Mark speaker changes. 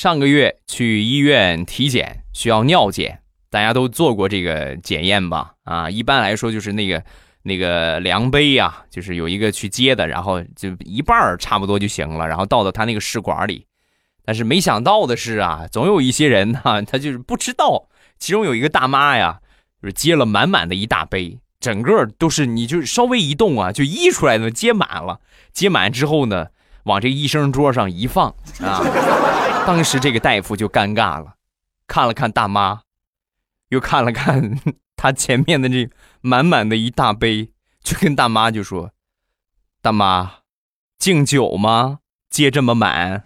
Speaker 1: 上个月去医院体检，需要尿检，大家都做过这个检验吧？啊，一般来说就是那个那个量杯呀，就是有一个去接的，然后就一半儿差不多就行了，然后倒到他那个试管里。但是没想到的是啊，总有一些人哈，他就是不知道，其中有一个大妈呀，就是接了满满的一大杯，整个都是，你就稍微一动啊，就溢出来的，接满了。接满之后呢？往这医生桌上一放啊，当时这个大夫就尴尬了，看了看大妈，又看了看 他前面的这满满的一大杯，就跟大妈就说：“大妈，敬酒吗？接这么满。”